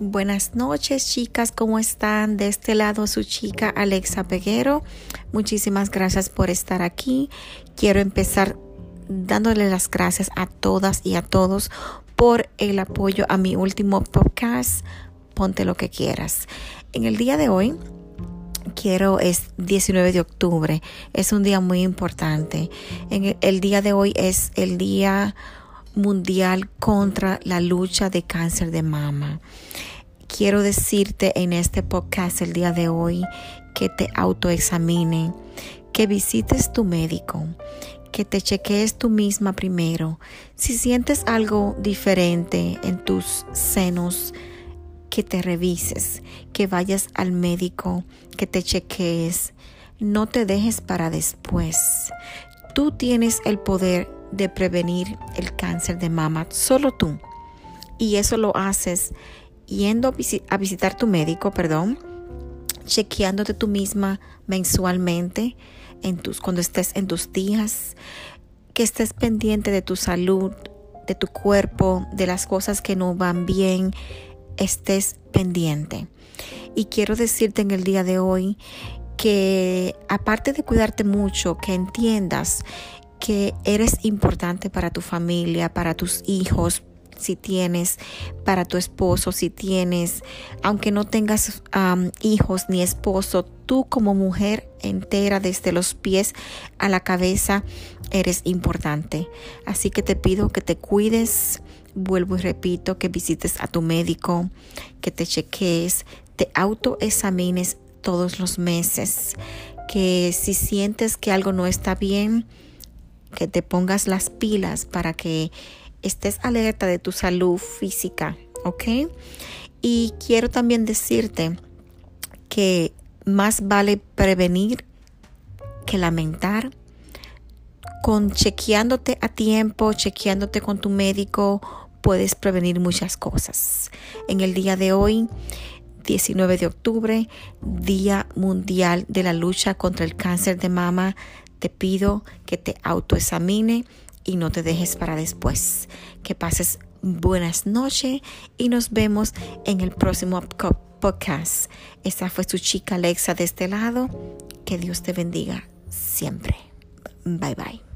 Buenas noches chicas, ¿cómo están? De este lado su chica Alexa Peguero. Muchísimas gracias por estar aquí. Quiero empezar dándole las gracias a todas y a todos por el apoyo a mi último podcast, Ponte lo que quieras. En el día de hoy quiero es 19 de octubre. Es un día muy importante. En el día de hoy es el día mundial contra la lucha de cáncer de mama. Quiero decirte en este podcast el día de hoy que te autoexamine, que visites tu médico, que te chequees tú misma primero. Si sientes algo diferente en tus senos, que te revises, que vayas al médico, que te chequees. No te dejes para después. Tú tienes el poder de prevenir el cáncer de mama, solo tú. Y eso lo haces yendo a visitar tu médico, perdón, chequeándote tú misma mensualmente en tus, cuando estés en tus días, que estés pendiente de tu salud, de tu cuerpo, de las cosas que no van bien, estés pendiente. Y quiero decirte en el día de hoy que aparte de cuidarte mucho, que entiendas que eres importante para tu familia, para tus hijos, si tienes, para tu esposo, si tienes, aunque no tengas hijos ni esposo, tú como mujer entera desde los pies a la cabeza eres importante. Así que te pido que te cuides, vuelvo y repito, que visites a tu médico, que te cheques, te autoexamines todos los meses, que si sientes que algo no está bien, que te pongas las pilas para que estés alerta de tu salud física, ¿ok? Y quiero también decirte que más vale prevenir que lamentar. Con chequeándote a tiempo, chequeándote con tu médico, puedes prevenir muchas cosas. En el día de hoy, 19 de octubre, Día Mundial de la Lucha contra el Cáncer de Mama, te pido que te autoexamine y no te dejes para después. Que pases buenas noches y nos vemos en el próximo podcast. Esta fue su chica Alexa de este lado. Que Dios te bendiga siempre. Bye bye.